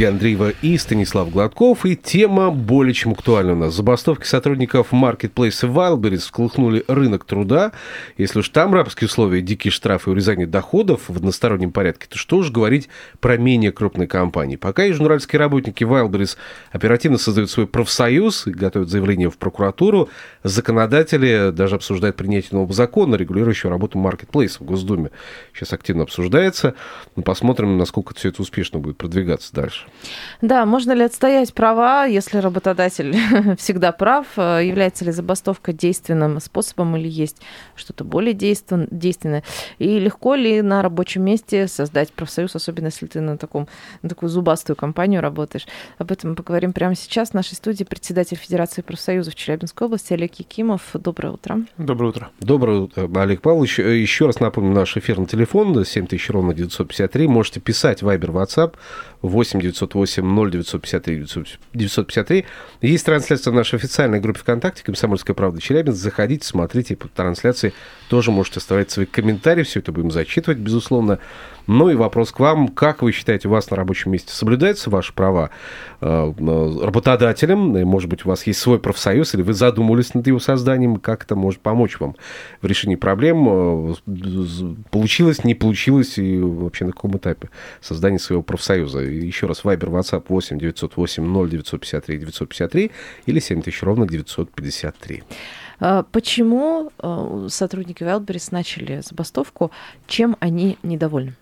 Лидия Андреева и Станислав Гладков. И тема более чем актуальна у нас. Забастовки сотрудников маркетплейса Wildberries всколыхнули рынок труда. Если уж там рабские условия, дикие штрафы и урезание доходов в одностороннем порядке, то что уж говорить про менее крупные компании. Пока южноральские работники Wildberries оперативно создают свой профсоюз и готовят заявление в прокуратуру, законодатели даже обсуждают принятие нового закона, регулирующего работу маркетплейса в Госдуме. Сейчас активно обсуждается. Ну, посмотрим, насколько все это успешно будет продвигаться дальше. Да, можно ли отстоять права, если работодатель всегда прав? Э, Является ли забастовка действенным способом или есть что-то более действен- действенное? И легко ли на рабочем месте создать профсоюз, особенно если ты на, таком, на такую зубастую компанию работаешь? Об этом мы поговорим прямо сейчас. В нашей студии председатель Федерации профсоюзов Челябинской области Олег Якимов. Доброе утро. Доброе утро. Доброе утро, Олег Павлович. Э, Еще раз напомню наш эфирный телефон 7000 ровно 953. Можете писать Viber, WhatsApp 8 908 0953 953. Есть трансляция в нашей официальной группе ВКонтакте «Комсомольская правда Челябинск». Заходите, смотрите по трансляции. Тоже можете оставлять свои комментарии. Все это будем зачитывать, безусловно. Ну и вопрос к вам. Как вы считаете, у вас на рабочем месте соблюдаются ваши права э, работодателем? Может быть, у вас есть свой профсоюз, или вы задумывались над его созданием? Как это может помочь вам в решении проблем? Э, Получилось, не получилось, и вообще на каком этапе создания своего профсоюза? Еще раз, Viber, WhatsApp 8 908 0953 953 или 7000 ровно 953. Э, Почему э, сотрудники Wildberries начали забастовку? Чем они недовольны?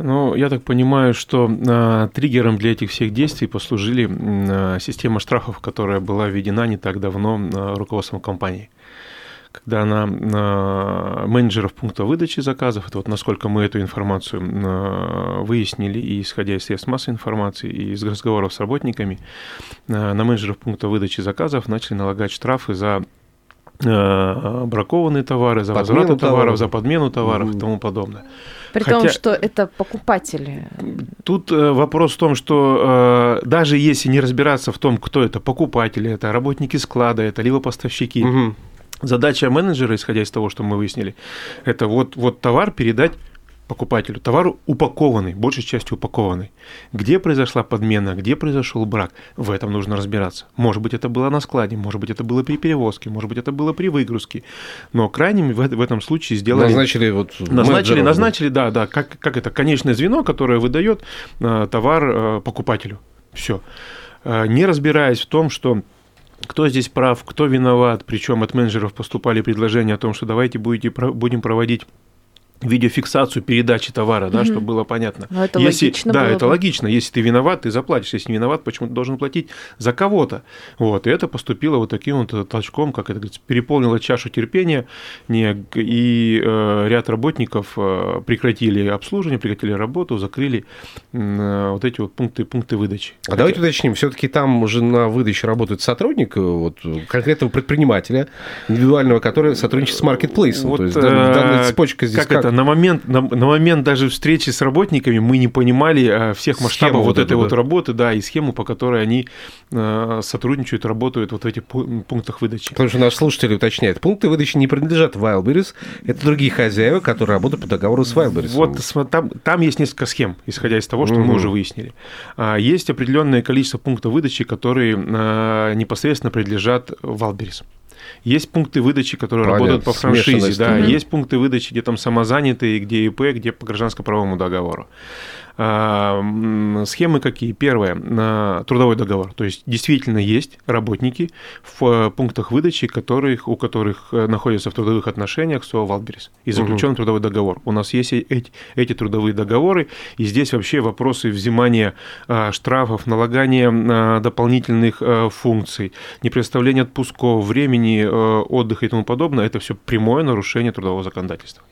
Ну, я так понимаю, что а, триггером для этих всех действий послужили а, система штрафов, которая была введена не так давно а, руководством компании. Когда она а, менеджеров пункта выдачи заказов, это вот насколько мы эту информацию а, выяснили, и исходя из средств массовой информации, и из разговоров с работниками, а, на менеджеров пункта выдачи заказов начали налагать штрафы за бракованные товары, за Подмену возврат товаров, товаров. за подмену товаров и Мгм. тому подобное. При том, Хотя- что это покупатели. Тут э, вопрос в том, что э, даже если не разбираться в том, кто это, покупатели, это работники склада, это либо поставщики, Мгм. Задача менеджера, исходя из того, что мы выяснили, это вот, вот товар передать покупателю. Товар упакованный, большей частью упакованный. Где произошла подмена, где произошел брак, в этом нужно разбираться. Может быть, это было на складе, может быть, это было при перевозке, может быть, это было при выгрузке. Но крайним в, в этом случае сделали... Назначили вот Назначили, назначили, да, да, как, как это, конечное звено, которое выдает э, товар э, покупателю. Все. не разбираясь в том, что кто здесь прав, кто виноват, причем от менеджеров поступали предложения о том, что давайте будете, будем проводить видеофиксацию передачи товара, да, Мгм. чтобы было понятно. Ну, это если, логично Да, было это бы. логично. Если ты виноват, ты заплатишь. Если не виноват, почему ты должен платить за кого-то? Вот. И это поступило вот таким вот э, толчком, как это говорится, переполнило чашу терпения, не- и э, ряд работников э, прекратили обслуживание, прекратили работу, закрыли э, вот эти вот пункты, пункты выдачи. А давайте уточним, все-таки там уже на выдаче работает сотрудник, э, вот, конкретного предпринимателя, индивидуального, который сотрудничает с маркетплейсом. То есть э, дан- данная цепочка здесь как, это, на момент, на, на момент даже встречи с работниками мы не понимали э, всех масштабов Схему вот, этой вот да. работы, да, и схему, по которой они э, сотрудничают, работают вот в этих пу- пунктах выдачи. Потому что наш слушатель уточняет, пункты выдачи не принадлежат Wildberries, это другие хозяева, которые работают по договору с Wildberries. Вот там, там есть несколько схем, исходя из того, что Мгм. мы уже выяснили. А, Есть определенное количество пунктов выдачи, которые э, непосредственно принадлежат Валберис. Есть пункты выдачи, которые Понятно, работают по франшизе, да. Есть пункты выдачи, где там самозанятые, где ИП, где по гражданско-правовому договору. А, Схемы какие? Первое, на трудовой договор. То есть действительно есть работники в э, пунктах выдачи, которых, у которых э, находятся в трудовых отношениях с Валберис и заключен трудовой договор. У нас есть и эти, эти трудовые договоры, и здесь вообще вопросы взимания а, штрафов, налагания а, дополнительных а, функций, непредставления отпусков, времени а, отдыха и тому подобное, это все прямое нарушение трудового законодательства.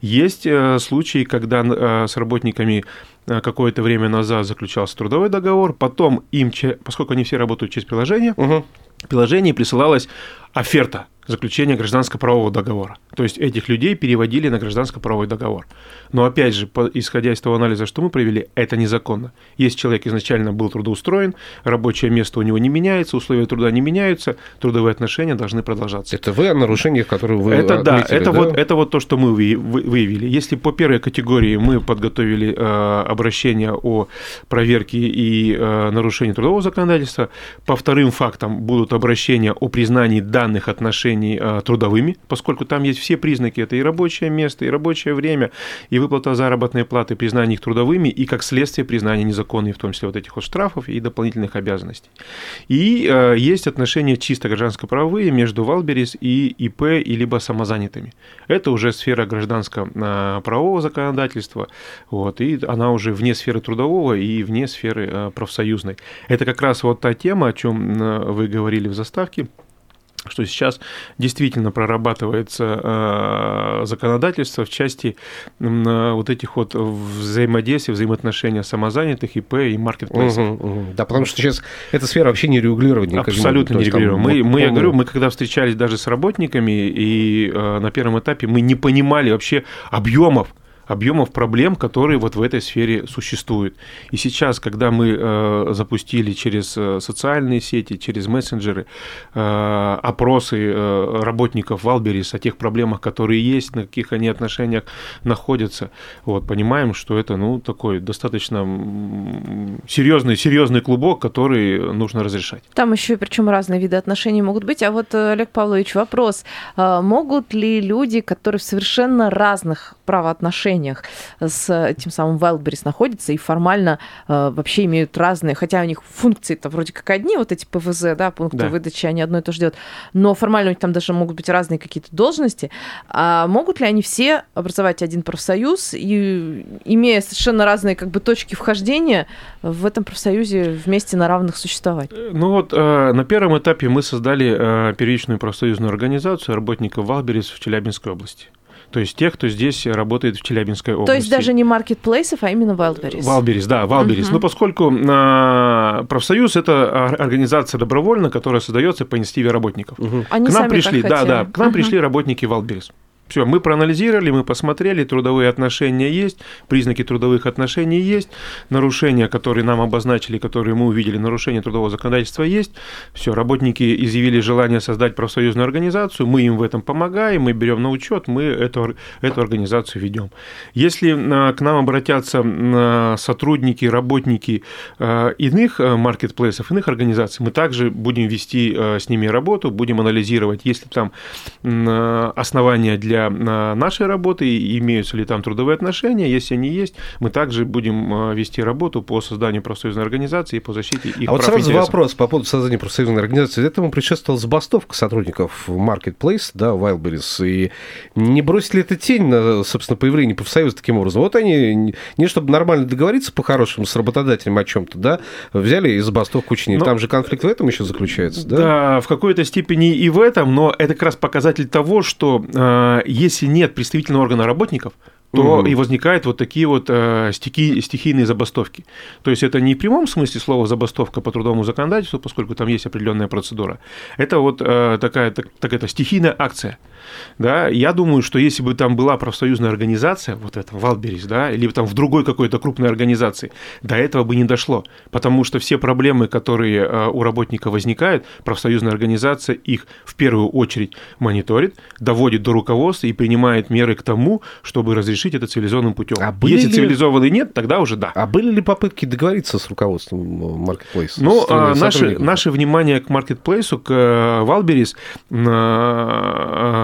Есть э, случаи, когда э, с работниками э, какое-то время назад заключался трудовой договор, потом им, поскольку они все работают через приложение, Мгм. в приложении присылалась оферта заключения гражданско-правового договора. То есть этих людей переводили на гражданско-правовой договор. Но опять же, исходя из того анализа, что мы провели, это незаконно. Если человек изначально был трудоустроен, рабочее место у него не меняется, условия труда не меняются, трудовые отношения должны продолжаться. Это вы о нарушениях, которые вы Это да, отметили, это, Вот, это вот то, что мы вы- вы- выявили. Если по первой категории мы подготовили э, обращение о проверке и э, нарушении трудового законодательства, по вторым фактам будут обращения о признании данных отношений э, трудовыми, поскольку там есть все признаки, это и рабочее место, и рабочее время, и выплата заработной платы, признание их трудовыми, и как следствие признание незаконной, в том числе вот этих вот штрафов и дополнительных обязанностей. И э, есть отношения чисто гражданско-правовые между Валберис и ИП и либо самозанятыми. Это уже сфера гражданско-правового законодательства, вот, и она уже вне сферы трудового и вне сферы профсоюзной. Это как раз вот та тема, о чем вы говорили в заставке, что сейчас действительно прорабатывается э, законодательство в части э, вот этих вот взаимодействий, взаимоотношения самозанятых, ИП и маркетплейсов. Мгм, мгм. Да, потому что сейчас эта сфера вообще не регулирована. Абсолютно не регулируем. Мы, вот мы, я говорю, мы когда встречались даже с работниками, и э, на первом этапе мы не понимали вообще объемов объемов проблем, которые вот в этой сфере существуют. И сейчас, когда мы э, запустили через э, социальные сети, через мессенджеры э, опросы э, работников Валберис о тех проблемах, которые есть, на каких они отношениях находятся, вот, понимаем, что это ну, такой достаточно серьезный, серьезный клубок, который нужно разрешать. Там еще причем разные виды отношений могут быть. А вот, э, Олег Павлович, вопрос. А Могут ли люди, которые в совершенно разных правоотношениях с этим самым Wildberries находятся и формально э, вообще имеют разные, хотя у них функции-то вроде как одни, вот эти ПВЗ, да, пункты Да. выдачи, они одно и то же делают, но формально у них там даже могут быть разные какие-то должности. А могут ли они все образовать один профсоюз и, имея совершенно разные как бы точки вхождения, в этом профсоюзе вместе на равных существовать? Ну вот э, на первом этапе мы создали э, первичную профсоюзную организацию работников Wildberries в Челябинской области. То есть тех, кто здесь работает в Челябинской области. То есть даже не маркетплейсов, а именно Wildberries. Валберис, да, Валберис. Мгм. Ну, поскольку а, профсоюз это ор- организация добровольно, которая создается по инициативе работников. Мгм. Они к нам пришли, да, хотели. да, к нам Мгм. пришли работники Wildberries. Все, мы проанализировали, мы посмотрели, трудовые отношения есть, признаки трудовых отношений есть, нарушения, которые нам обозначили, которые мы увидели, нарушения трудового законодательства есть. Все, работники изъявили желание создать профсоюзную организацию, мы им в этом помогаем, мы берем на учет, мы эту, эту организацию ведем. Если а, к нам обратятся а, сотрудники, работники а, иных а, маркетплейсов, иных организаций, мы также будем вести а, с ними работу, будем анализировать, есть ли там основания для а, нашей работы, имеются ли там трудовые отношения, если они есть, мы также будем а, вести работу по созданию профсоюзной организации и по защите их А вот прав и сразу интересов. вопрос по поводу создания профсоюзной организации. Этому предшествовала забастовка сотрудников Marketplace, да, Wildberries. И не бросит ли это тень на, собственно, появление профсоюза таким образом? Вот они, не- чтобы нормально договориться по-хорошему с работодателем о чем-то, да, взяли и забастовку учинили. Ну, Там же конфликт в этом еще заключается, да? Да, в какой-то степени и в этом, но это как раз показатель того, что э, если нет представительного органа работников, то Мгм. и возникают вот такие вот э, стихи- стихийные забастовки. То есть это не в прямом смысле слова забастовка по трудовому законодательству, поскольку там есть определенная процедура. Это вот э, такая, так, так это стихийная акция. Да, я думаю, что если бы там была профсоюзная организация, вот это Валберис, да, или там в другой какой-то крупной организации, до этого бы не дошло, потому что все проблемы, которые э, у работника возникают, профсоюзная организация их в первую очередь мониторит, доводит до руководства и принимает меры к тому, чтобы разрешить это цивилизованным путем. А если ли- цивилизованный нет, тогда уже да. А были ли попытки договориться с руководством э, Marketplace? Ну, а, наше, наше внимание к маркетплейсу, к э, Валберис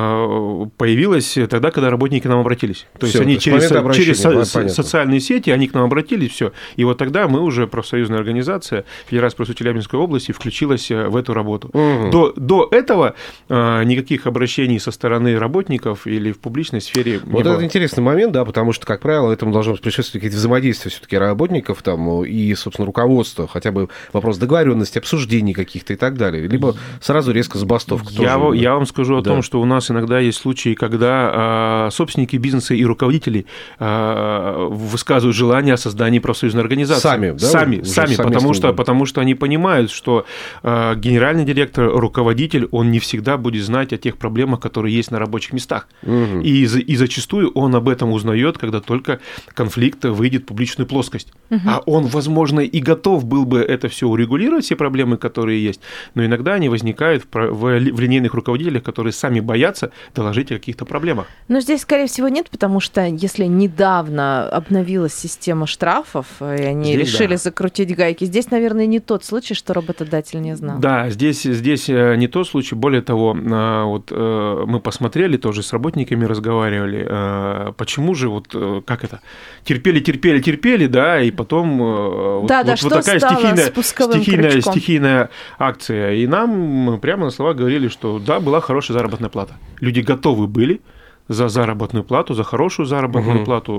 а, появилось тогда, когда работники к нам обратились. То есть Всё, они то есть через, обращения, через со- понятно. социальные сети, они к нам обратились, все. И вот тогда мы уже, профсоюзная организация, Федерация профсоюзов Челябинской области, включилась э, в эту работу. Мгм. До, до этого а, никаких обращений со стороны работников или в публичной сфере не Вот было. это интересный момент. да, потому что, как правило, этому должно предшествовать какие-то взаимодействия все-таки работников там и, собственно, руководства, хотя бы вопрос договоренности, обсуждений каких-то и так далее. Либо сразу резко забастовка. Я, тоже, я вам скажу о Да. том, что у нас иногда есть случаи, когда а, собственники бизнеса и руководители а, высказывают желание о создании профсоюзной организации. Сами, да, Сами, уже сами, потому, что, да. потому что они понимают, что а, генеральный директор, руководитель, он не всегда будет знать о тех проблемах, которые есть на рабочих местах. Мгм. И, и зачастую он об этом узнает, когда только конфликт выйдет в публичную плоскость. А он, возможно, и готов был бы это все урегулировать, все проблемы, которые есть, но иногда они возникают в линейных руководителях, которые сами боятся доложить о каких-то проблемах. Но здесь, скорее всего, нет, потому что если недавно обновилась система штрафов, э, и они Здесь решили да. закрутить гайки, здесь, наверное, не тот случай, что работодатель не знал. Да, здесь, здесь э, не тот случай. Более того, э, вот мы посмотрели, тоже с работниками разговаривали, почему же вот как это терпели, терпели, терпели, да, и потом вот, Да, да, вот- вот такая стихийная, стихийная, крючком? стихийная акция. И нам прямо на слова говорили, что да, была хорошая заработная плата. Люди готовы были за заработную плату, за хорошую заработную Мгм. плату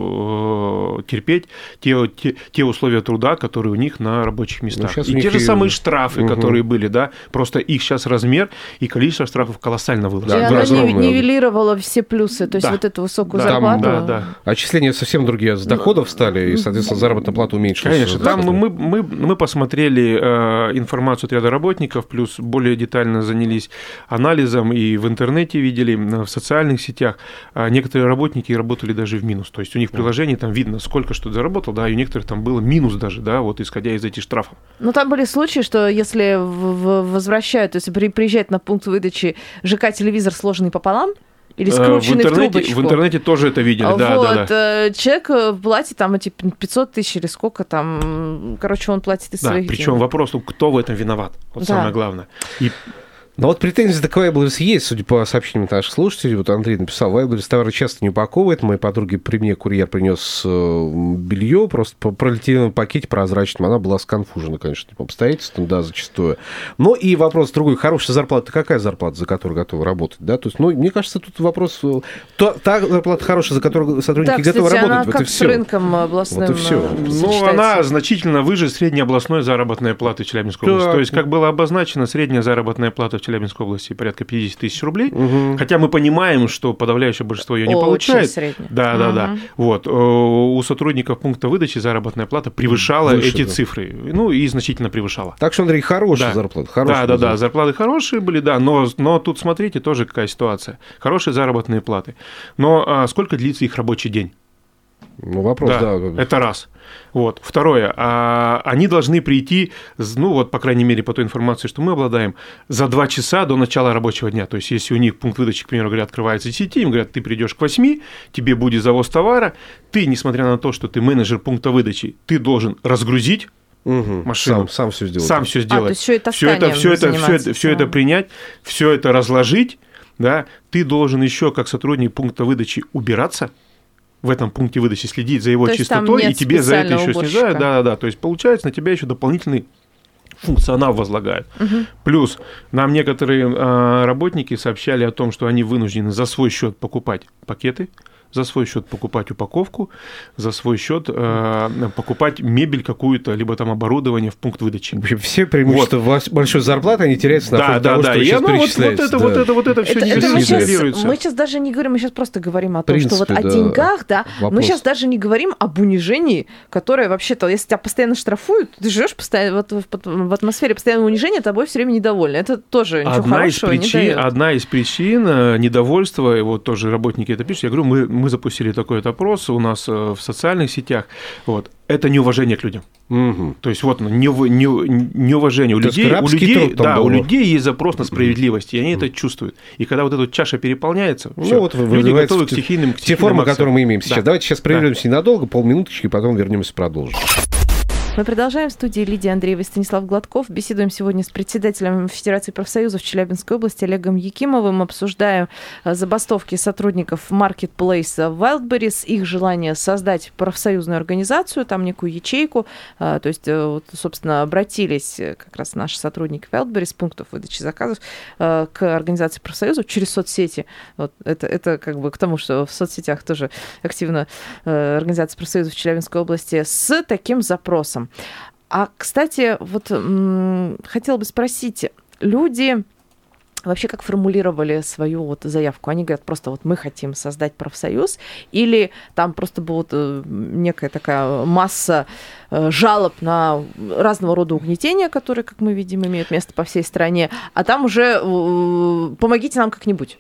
э, терпеть те, те, те условия труда, которые у них на рабочих местах. щас у и те же и- самые штрафы, Мгм. которые были, да, просто их сейчас размер и количество штрафов колоссально выросло. Да, оно огромное. нив- нивелировало все плюсы, то есть Да. вот эту высокую Да, зарплату. да, да. Отчисления совсем другие с доходов стали, и, соответственно, заработная плата уменьшилась. Конечно, там мы, мы, мы посмотрели э, информацию от ряда работников, плюс более детально занялись анализом и в интернете видели, в социальных сетях. А некоторые работники работали даже в минус. То есть у них в приложении там видно, сколько что заработал, да, и у некоторых там было минус даже, да, вот исходя из этих штрафов. Ну, там были случаи, что если в- в- возвращают, то есть при- приезжает на пункт выдачи ЖК телевизор сложенный пополам или Э, в, скрученный в, интернете, трубочку. в интернете тоже это видели, да, вот, да, да. э, человек э, платит там эти 500 тысяч или сколько там, короче, он платит из Да, своих причем денег. вопрос, кто в этом виноват? Вот Да. самое главное. И Но вот претензии до Вайблерс есть, судя по сообщениям наших слушателей. Вот Андрей написал, Вайблерс товары часто не упаковывает. Моей подруге при мне курьер принес белье, просто по пролетелевом пакете прозрачном. Она была сконфужена, конечно, по обстоятельствам, да, зачастую. Но и вопрос другой. Хорошая зарплата, какая зарплата, за которую готовы работать? Да? То есть, ну, мне кажется, тут вопрос... э, То, та зарплата хорошая, за которую сотрудники Да, готовы кстати, она работать, вот и как с все. рынком областным Вот и всё. э, Ну, она значительно выше средней областной заработной платы в Челябинской области. То есть, как было обозначено, средняя заработная плата в Челябинской области порядка 50 тысяч рублей. Мгм. Хотя мы понимаем, что подавляющее большинство ее не Очень получает. средняя. Да, да, да. Мгм. Вот. э, У сотрудников пункта выдачи заработная плата превышала Выше, эти да. цифры. Ну, и значительно превышала. Так что, Андрей, хорошая Да. зарплата. Хорошая да, да, да, зарплаты хорошие были, да, но, но тут смотрите, тоже какая ситуация. Хорошие заработные платы. Но а, сколько длится их рабочий день? Ну, вопрос, да. да. Это раз. Вот. Второе. а, они должны прийти, ну вот, по крайней мере, по той информации, что мы обладаем, за два часа до начала рабочего дня. То есть, если у них пункт выдачи, к примеру, говорят, открывается с 10, им говорят, ты придешь к 8, тебе будет завоз товара, ты, несмотря на то, что ты менеджер пункта выдачи, ты должен разгрузить, Мгм. машину. Сам, сам все сделать. сам все сделать. А, то есть ещё и все это, все это, все это, все это принять, все это разложить, да, ты должен еще как сотрудник пункта выдачи убираться в этом пункте выдачи, следить за его То чистотой, и тебе за это еще уборщика. снижают. Да, да, да. То есть получается на тебя еще дополнительный функционал возлагают. Плюс нам некоторые а, работники сообщали о том, что они вынуждены за свой счет покупать пакеты, за свой счет покупать упаковку, за свой счет э, покупать мебель какую-то, либо там оборудование в пункт выдачи. В общем, все преимущества вас- большой зарплаты, они теряются на Да, фоне да, того, да. что И сейчас оно вот, вот это, да. вот это, вот это все Это, это мы, сейчас, мы сейчас даже не говорим, мы сейчас просто говорим о том, принципе, что вот о да. деньгах, да, мы Вопрос. сейчас даже не говорим об унижении, которое вообще-то, если тебя постоянно штрафуют, ты живешь постоянно вот в, в атмосфере постоянного унижения, тобой все время недовольны. Это тоже ничего Одна из, хорошего не причин, дает. одна из причин э, недовольства, и вот тоже работники это пишут, я говорю, мы, мы запустили такой вот опрос у нас э, в социальных сетях, вот, это неуважение к людям. Мгм. То есть вот неув- не- неуважение у То людей, у людей, да, у людей есть запрос на справедливость, и они это чувствуют. И когда вот эта чаша переполняется, Ну, всё, вот люди готовы к стихийным, к Те формы, акциям. которые мы имеем сейчас. Да. Давайте сейчас прервемся ненадолго, полминуточки, потом вернемся и продолжим. Мы продолжаем в студии Лидия Андреева и Станислав Гладков. Беседуем сегодня с председателем Федерации профсоюзов Челябинской области Олегом Якимовым. Обсуждаем э, забастовки сотрудников Marketplace Wildberries, их желание создать профсоюзную организацию, там некую ячейку. Э, То есть, э, вот, собственно, обратились как раз наши сотрудники Wildberries, пунктов выдачи заказов, к организации профсоюзов через соцсети. Вот это, это как бы к тому, что в соцсетях тоже активно организация профсоюзов Челябинской области с таким запросом. А, кстати, вот м, хотела бы спросить, люди вообще как формулировали свою вот заявку? Они говорят просто вот мы хотим создать профсоюз, или там просто была вот э, некая такая масса э, жалоб на разного рода угнетения, которые, как мы видим, имеют место по всей стране, а там уже э, помогите нам как-нибудь.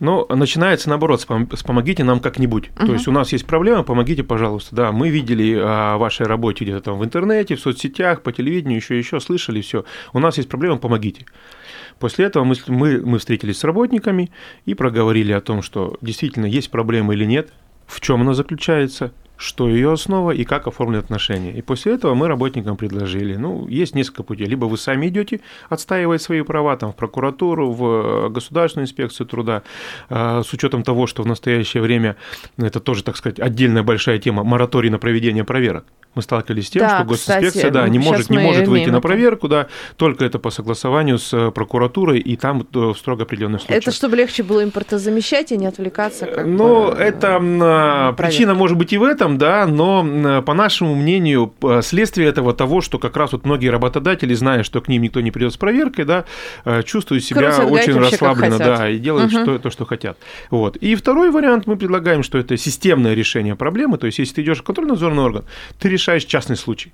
Ну, начинается наоборот, с пом- с помогите нам как-нибудь. Мгм. То есть у нас есть проблема, помогите, пожалуйста. Да, мы видели о вашей работе где-то там в интернете, в соцсетях, по телевидению, еще еще слышали все. У нас есть проблема, помогите. После этого мы, мы, мы встретились с работниками и проговорили о том, что действительно есть проблема или нет, в чем она заключается, что ее основа и как оформлены отношения. И после этого мы работникам предложили, ну, есть несколько путей. Либо вы сами идете отстаивать свои права там, в прокуратуру, в Государственную инспекцию труда, а, с учетом того, что в настоящее время это тоже, так сказать, отдельная большая тема, мораторий на проведение проверок. Мы сталкивались с тем, Да, что госинспекция кстати, да, не сейчас может, не может выйти на проверку, да, только это по согласованию с э, прокуратурой, и там э, в строго определенных случаях. Это чтобы легче было импортозамещать и не отвлекаться. Ну, это на причина может быть и в этом, да, но по нашему мнению, следствие этого того, что как раз вот многие работодатели, зная, что к ним никто не придет с проверкой, да, э, чувствуют себя Крутят очень расслабленно, да, и делают Мгм. что, то, что хотят. Вот. И второй вариант мы предлагаем, что это системное решение проблемы, то есть если ты идешь в контрольно-надзорный орган, ты решаешь частный случай.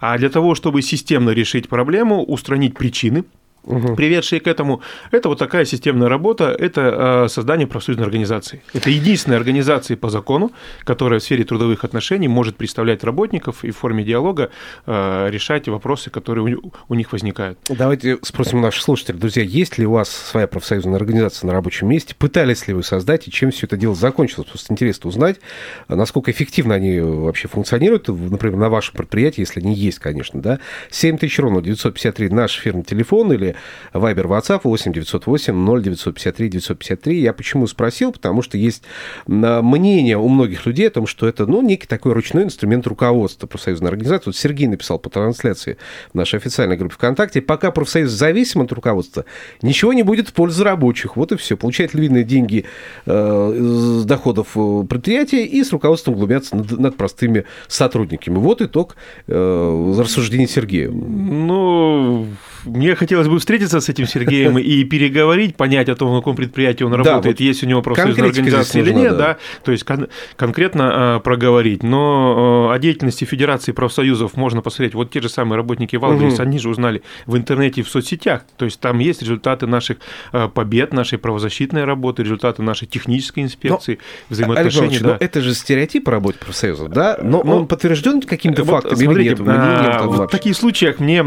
А для того, чтобы системно решить проблему, устранить причины, приведшие к этому, это вот такая системная работа, это э, создание профсоюзной организации. Это единственная организация по закону, которая в сфере трудовых отношений может представлять работников и в форме диалога э, решать вопросы, которые у, них возникают. Давайте спросим наших слушателей. Друзья, есть ли у вас своя профсоюзная организация на рабочем месте? Пытались ли вы создать и чем все это дело закончилось? Просто интересно узнать, насколько эффективно они вообще функционируют, например, на вашем предприятии, если они есть, конечно, да? 7000 ровно 953 наш фирменный телефон или Вайбер, WhatsApp 8 908 0953 953. Я почему спросил? Потому что есть мнение у многих людей о том, что это, ну, некий такой ручной инструмент руководства профсоюзной организации. Вот Сергей написал по трансляции в нашей официальной группе ВКонтакте, пока профсоюз зависим от руководства, ничего не будет в пользу рабочих. Вот и все. Получает львиные деньги э, из доходов э, предприятия и с руководством глумятся над, над простыми сотрудниками. Вот итог э, рассуждений Сергея. Ну, мне хотелось бы встретиться с этим Сергеем и переговорить, понять о том, в каком предприятии он Да, работает, вот есть у него конкретика организация или нет, да. да, то есть кон- конкретно э, проговорить. Но э, о деятельности Федерации профсоюзов можно посмотреть. Вот те же самые работники Валберис, Мгм. они же узнали в интернете и в соцсетях. То есть там есть результаты наших э, побед, нашей правозащитной работы, результаты нашей технической инспекции, Олег взаимоотношений. Да. но это же стереотип о работе профсоюзов, да? Но Ну, он подтвержден какими-то Вот фактами или смотрите, нет? А, там вот в таких случаях мне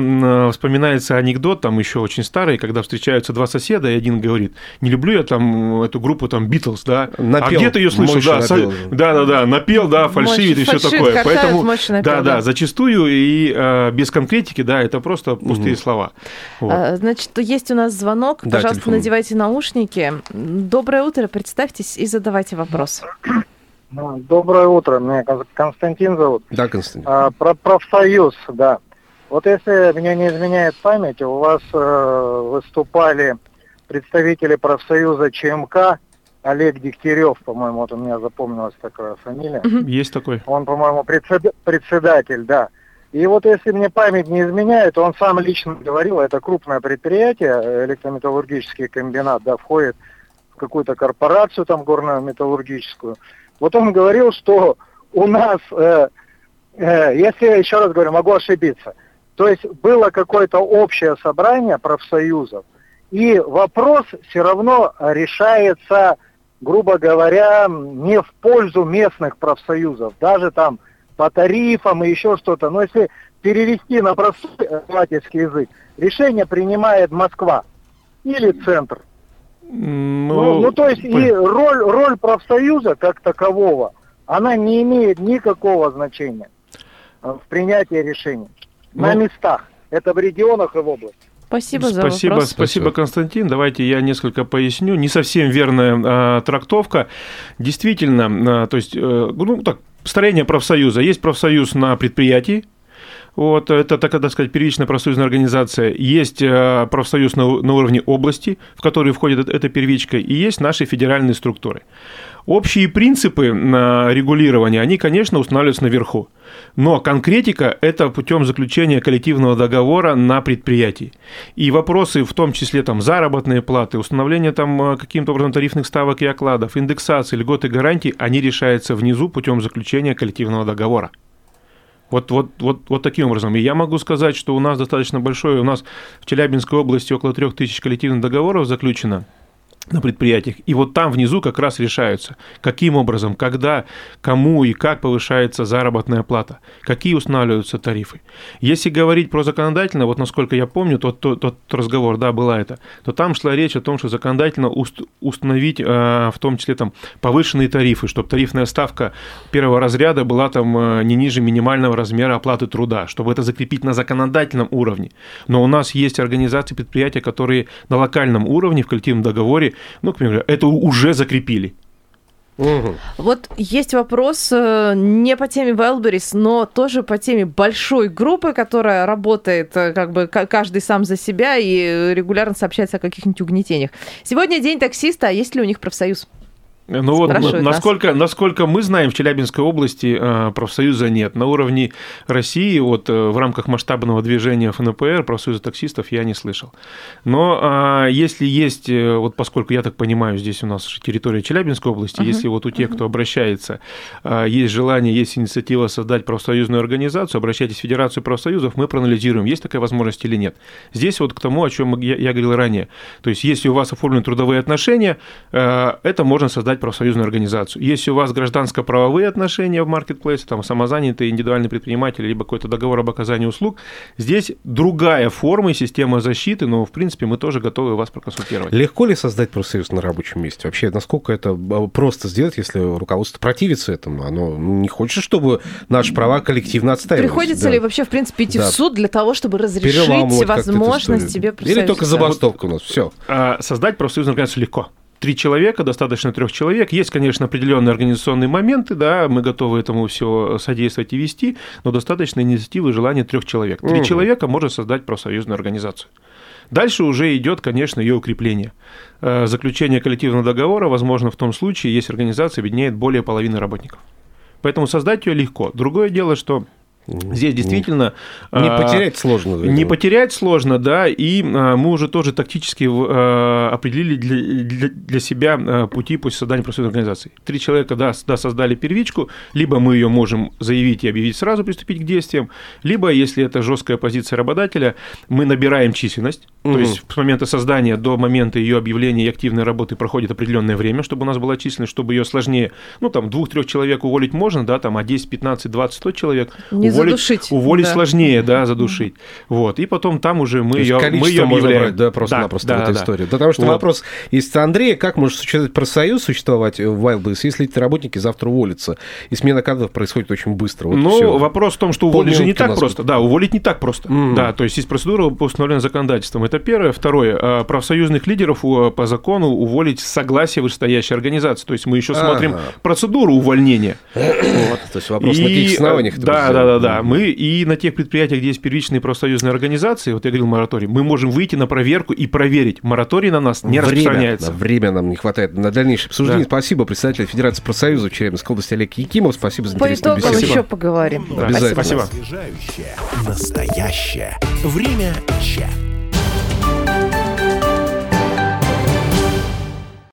вспоминается анекдот, там еще очень старый, когда встречаются два соседа, и один говорит, не люблю я там эту группу там Битлз, да, а Напел, где ты ее слышал, мощь да, напел. да, да, да, напел, да, фальшивит и все фальшивит, такое, картавит, поэтому, мощь напел, да, да. да, зачастую и э, без конкретики, да, это просто пустые слова. Вот. А, Значит, есть у нас звонок. Да, Пожалуйста, телефон. надевайте наушники. Доброе утро, представьтесь и задавайте вопрос. А, Доброе утро, меня Кон- Константин зовут. Да, Константин. А, про профсоюз, да. Вот если меня не изменяет память, у вас э, выступали представители профсоюза ЧМК, Олег Дегтярев, по-моему, вот у меня запомнилась такая фамилия. Есть такой. Он, по-моему, председ- председатель, да. И вот если мне память не изменяет, он сам лично говорил, это крупное предприятие, электрометаллургический комбинат, да, входит в какую-то корпорацию там горную металлургическую. Вот он говорил, что у нас, э, э, если я еще раз говорю, могу ошибиться, то есть было какое-то общее собрание профсоюзов, и вопрос все равно решается, грубо говоря, не в пользу местных профсоюзов, даже там по тарифам и еще что-то. Но если перевести на простой обывательский язык, решение принимает Москва или центр. Ну, ну, то есть и роль, роль профсоюза как такового, она не имеет никакого значения в принятии решений. На Ну. местах. Это в регионах и в области. Спасибо за Спасибо, вопрос. спасибо, Константин. Давайте я несколько поясню. Не совсем верная а, трактовка. Действительно, а, то есть, э, ну так, строение профсоюза. Есть профсоюз на предприятии. Вот, это, так так сказать, первичная профсоюзная организация. Есть э, профсоюз на, на уровне области, в который входит эта- первичка, и есть наши федеральные структуры. Общие принципы на регулирования, они, конечно, устанавливаются наверху. Но конкретика – это путем заключения коллективного договора на предприятии. И вопросы, в том числе там, заработные платы, установление там, э, каким-то образом тарифных ставок и окладов, индексации, льготы, гарантии, они решаются внизу путем заключения коллективного договора. Вот, вот, вот, вот таким образом. И я могу сказать, что у нас достаточно большое, у нас в Челябинской области около трех тысяч коллективных договоров заключено на предприятиях. И вот там внизу как раз решаются, каким образом, когда, кому и как повышается заработная плата, какие устанавливаются тарифы. Если говорить про законодательно, вот насколько я помню, тот, тот, тот разговор, да, была это, то там шла речь о том, что законодательно уст- установить э, в том числе там повышенные тарифы, чтобы тарифная ставка первого разряда была там э, не ниже минимального размера оплаты труда, чтобы это закрепить на законодательном уровне. Но у нас есть организации, предприятия, которые на локальном уровне в коллективном договоре, ну, к примеру, это уже закрепили. Вот есть вопрос э, не по теме Wildberries, но тоже по теме большой группы, которая работает э, как бы ка- каждый сам за себя и регулярно сообщается о каких-нибудь угнетениях. Сегодня день таксиста, а есть ли у них профсоюз? Ну вот, Спрашивают на- нас. насколько, насколько мы знаем, в Челябинской области э, профсоюза нет. На уровне России вот, э, в рамках масштабного движения ФНПР профсоюза таксистов я не слышал. Но а, если есть, э, вот поскольку я так понимаю, здесь у нас территория Челябинской области, если вот у тех, кто обращается, а, есть желание, есть инициатива создать профсоюзную организацию, обращайтесь в Федерацию профсоюзов, мы проанализируем, есть такая возможность или нет. Здесь вот к тому, о чем я, я говорил ранее. То есть, если у вас оформлены трудовые отношения, э, это можно создать профсоюзную организацию. Если у вас гражданско-правовые отношения в маркетплейсе, там самозанятый индивидуальный предприниматель, либо какой-то договор об оказании услуг, здесь другая форма и система защиты, но, в принципе, мы тоже готовы вас проконсультировать. Легко ли создать профсоюз на рабочем месте? Вообще, насколько это а, просто сделать, если руководство противится этому? Оно не хочет, чтобы наши права коллективно отстаивались. Приходится Да. ли вообще, в принципе, идти Да. в суд для того, чтобы разрешить эту возможность историю? тебе Или профсоюз только создать? забастовка у нас, все. А, Создать профсоюзную организацию легко. Три человека, достаточно трех человек. Есть, конечно, определенные организационные моменты, да, мы готовы этому все содействовать и вести, но достаточно инициативы и желания трех человек. Три Мгм. человека может создать профсоюзную организацию. Дальше уже идет, конечно, ее укрепление. Э, Заключение коллективного договора возможно в том случае, если организация объединяет более половины работников. Поэтому создать ее легко. Другое дело, что здесь действительно... Не а, потерять сложно. не потерять сложно, да, и а, мы уже тоже тактически а, определили для, для, для себя а, пути по созданию профсоюзной организации. Три человека, да, да, создали первичку, либо мы ее можем заявить и объявить сразу, приступить к действиям, либо, если это жесткая позиция работодателя, мы набираем численность, Мгм. то есть с момента создания до момента ее объявления и активной работы проходит определенное время, чтобы у нас была численность, чтобы ее сложнее, ну, там, двух-трех человек уволить можно, да, там, а 10, 15, 20, 100 человек Не уволить, задушить, уволить да. сложнее, да, задушить. Вот, и потом там уже мы То ее, мы ее можно объявляем. брать, да, просто-напросто Да, в да, этой да. истории. Да, Потому что Вот. вопрос из Андрея, как может существовать профсоюз существовать в Wildberries, если эти работники завтра уволятся, и смена кадров происходит очень быстро. Вот ну, всё. вопрос в том, что уволить же не так просто. Да, уволить не так просто. Мгм. Да, то есть есть процедура по установленной законодательством. Это первое. Второе. а, Профсоюзных лидеров по закону уволить с согласия вышестоящей организации. То есть мы еще смотрим процедуру увольнения. Вот. То есть вопрос, на каких И, основаниях Да, да, да. Да. Мы и на тех предприятиях, где есть первичные профсоюзные организации, вот я говорил мораторий, мы можем выйти на проверку и проверить. Мораторий на нас не время, распространяется. да, время нам не хватает на дальнейшее обсуждение. Да. Спасибо, председатель Федерации профсоюзов Челябинской области Олег Якимов. Спасибо за По интересную итогам беседу. еще поговорим. Да, Обязательно. Спасибо. Настоящее. Время чат.